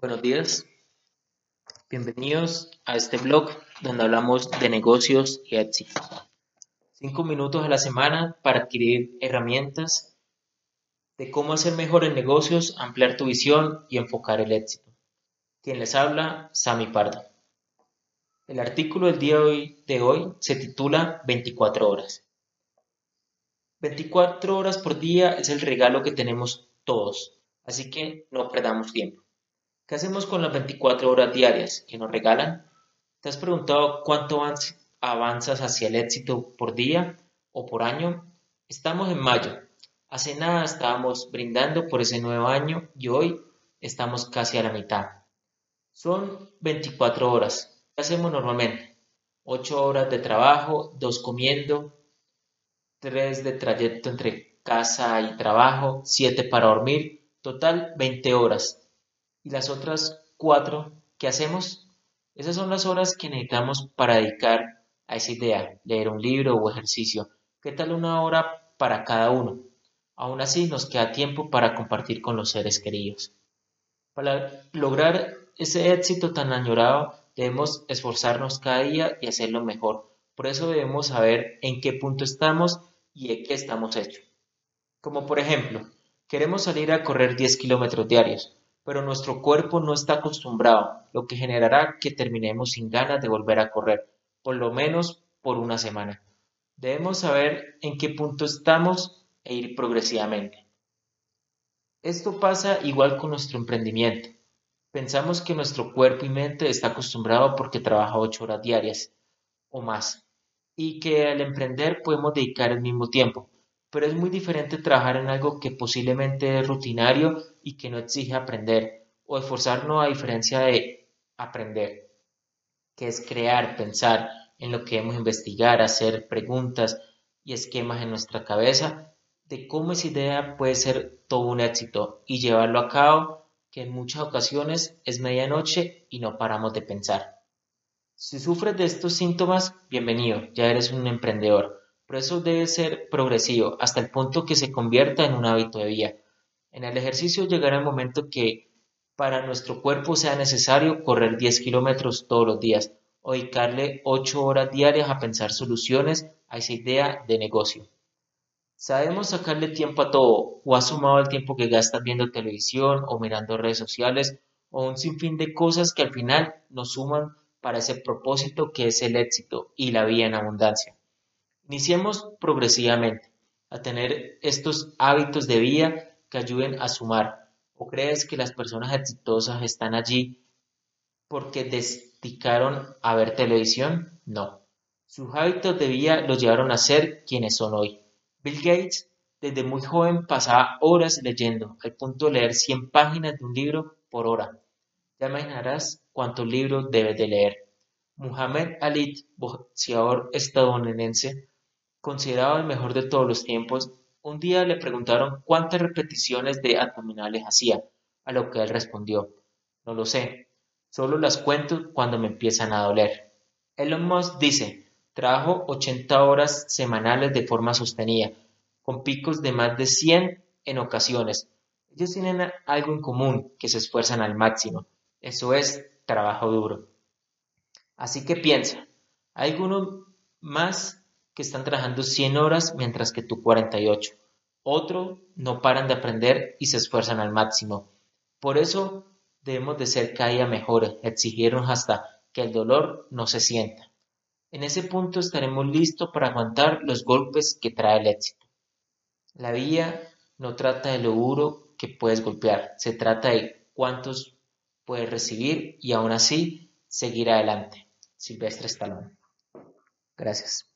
Buenos días, bienvenidos a este blog donde hablamos de negocios y éxito. Cinco minutos a la semana para adquirir herramientas de cómo hacer mejores negocios, ampliar tu visión y enfocar el éxito. Quien les habla, Sami Pardo. El artículo del día de hoy se titula 24 horas. 24 horas por día es el regalo que tenemos todos, así que no perdamos tiempo. ¿Qué hacemos con las 24 horas diarias que nos regalan? ¿Te has preguntado cuánto avanzas hacia el éxito por día o por año? Estamos en mayo. Hace nada estábamos brindando por ese nuevo año y hoy estamos casi a la mitad. Son 24 horas. ¿Qué hacemos normalmente? 8 horas de trabajo, 2 comiendo, 3 de trayecto entre casa y trabajo, 7 para dormir, total 20 horas y las otras cuatro, ¿qué hacemos? Esas son las horas que necesitamos para dedicar a esa idea, leer un libro o ejercicio. ¿Qué tal una hora para cada uno? Aún así nos queda tiempo para compartir con los seres queridos. Para lograr ese éxito tan añorado debemos esforzarnos cada día y hacerlo mejor. Por eso debemos saber en qué punto estamos y de qué estamos hechos. Como por ejemplo, queremos salir a correr 10 kilómetros diarios pero nuestro cuerpo no está acostumbrado, lo que generará que terminemos sin ganas de volver a correr, por lo menos por una semana. Debemos saber en qué punto estamos e ir progresivamente. Esto pasa igual con nuestro emprendimiento. Pensamos que nuestro cuerpo y mente está acostumbrado porque trabaja ocho horas diarias o más y que al emprender podemos dedicar el mismo tiempo, pero es muy diferente trabajar en algo que posiblemente es rutinario y que no exige aprender, o esforzarnos a diferencia de aprender, que es crear, pensar en lo que debemos investigar, hacer preguntas y esquemas en nuestra cabeza de cómo esa idea puede ser todo un éxito y llevarlo a cabo, que en muchas ocasiones es medianoche y no paramos de pensar. Si sufres de estos síntomas, bienvenido, ya eres un emprendedor pero eso debe ser progresivo hasta el punto que se convierta en un hábito de vida. En el ejercicio llegará el momento que para nuestro cuerpo sea necesario correr 10 kilómetros todos los días o dedicarle 8 horas diarias a pensar soluciones a esa idea de negocio. Sabemos sacarle tiempo a todo o ha sumado el tiempo que gastas viendo televisión o mirando redes sociales o un sinfín de cosas que al final nos suman para ese propósito que es el éxito y la vida en abundancia. Iniciemos progresivamente a tener estos hábitos de vida que ayuden a sumar. ¿O crees que las personas exitosas están allí porque dedicaron a ver televisión? No. Sus hábitos de vida los llevaron a ser quienes son hoy. Bill Gates desde muy joven pasaba horas leyendo, al punto de leer 100 páginas de un libro por hora. Ya imaginarás cuántos libros debes de leer. Muhammad Ali, boxeador estadounidense, considerado el mejor de todos los tiempos, un día le preguntaron cuántas repeticiones de abdominales hacía, a lo que él respondió, no lo sé, solo las cuento cuando me empiezan a doler. Elon Musk dice, trabajo 80 horas semanales de forma sostenida, con picos de más de 100 en ocasiones. Ellos tienen algo en común, que se esfuerzan al máximo. Eso es trabajo duro. Así que piensa, ¿hay alguno más que están trabajando 100 horas mientras que tú 48. Otro no paran de aprender y se esfuerzan al máximo. Por eso debemos de ser cada día mejores, exigirnos hasta que el dolor no se sienta. En ese punto estaremos listos para aguantar los golpes que trae el éxito. La vida no trata de lo duro que puedes golpear, se trata de cuántos puedes recibir y aún así seguir adelante. Silvestre Stallone. Gracias.